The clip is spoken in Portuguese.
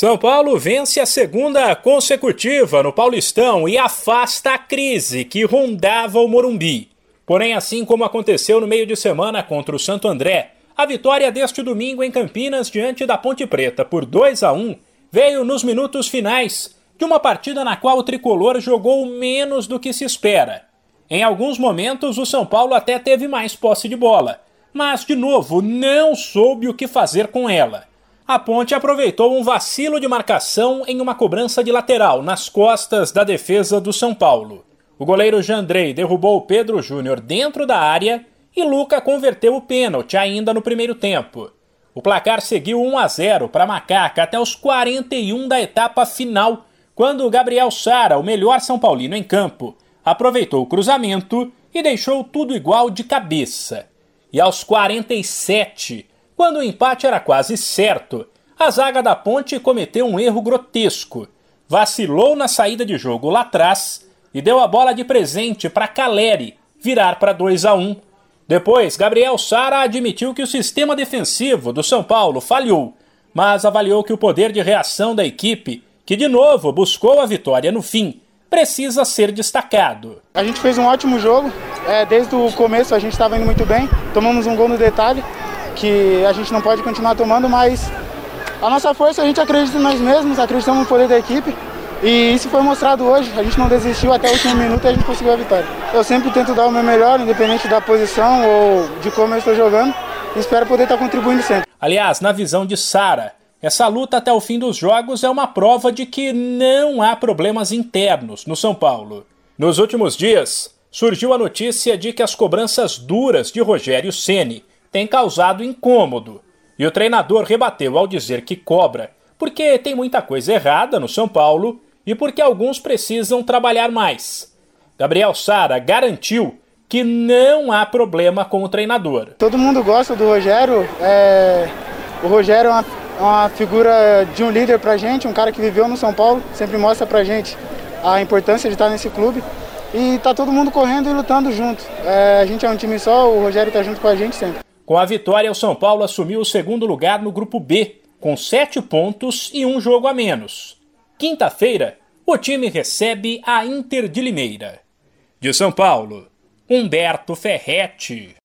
São Paulo vence a segunda consecutiva no Paulistão e afasta a crise que rondava o Morumbi. Porém, assim como aconteceu no meio de semana contra o Santo André, a vitória deste domingo em Campinas diante da Ponte Preta por 2 a 1 veio nos minutos finais de uma partida na qual o tricolor jogou menos do que se espera. Em alguns momentos, o São Paulo até teve mais posse de bola, mas, de novo, não soube o que fazer com ela a Ponte aproveitou um vacilo de marcação em uma cobrança de lateral nas costas da defesa do São Paulo. O goleiro Jandrei derrubou Pedro Júnior dentro da área e Luca converteu o pênalti ainda no primeiro tempo. O placar seguiu 1 a 0 para Macaca até os 41 da etapa final, quando Gabriel Sara, o melhor São Paulino em campo, aproveitou o cruzamento e deixou tudo igual de cabeça. E aos 47, quando o empate era quase certo, a zaga da Ponte cometeu um erro grotesco. Vacilou na saída de jogo lá atrás e deu a bola de presente para Caleri virar para 2 a 1. Depois, Gabriel Sara admitiu que o sistema defensivo do São Paulo falhou, mas avaliou que o poder de reação da equipe, que de novo buscou a vitória no fim, precisa ser destacado. A gente fez um ótimo jogo, é, desde o começo a gente estava indo muito bem, tomamos um gol no detalhe, que a gente não pode continuar tomando, mas a nossa força a gente acredita em nós mesmos, acreditamos no poder da equipe. E isso foi mostrado hoje, a gente não desistiu até o último minuto e a gente conseguiu a vitória. Eu sempre tento dar o meu melhor, independente da posição ou de como eu estou jogando, espero poder estar contribuindo sempre. Aliás, na visão de Sara, essa luta até o fim dos jogos é uma prova de que não há problemas internos no São Paulo. Nos últimos dias, surgiu a notícia de que as cobranças duras de Rogério Ceni tem causado incômodo. E o treinador rebateu ao dizer que cobra, porque tem muita coisa errada no São Paulo e porque alguns precisam trabalhar mais. Gabriel Sara garantiu que não há problema com o treinador. Todo mundo gosta do Rogério. É... O Rogério é uma, uma figura de um líder pra gente, um cara que viveu no São Paulo, sempre mostra pra gente a importância de estar nesse clube. E tá todo mundo correndo e lutando junto. É, a gente é um time só, o Rogério tá junto com a gente sempre. Com a vitória, o São Paulo assumiu o segundo lugar no grupo B, com sete pontos e um jogo a menos. Quinta-feira, o time recebe a Inter de Limeira. De São Paulo, Humberto Ferretti.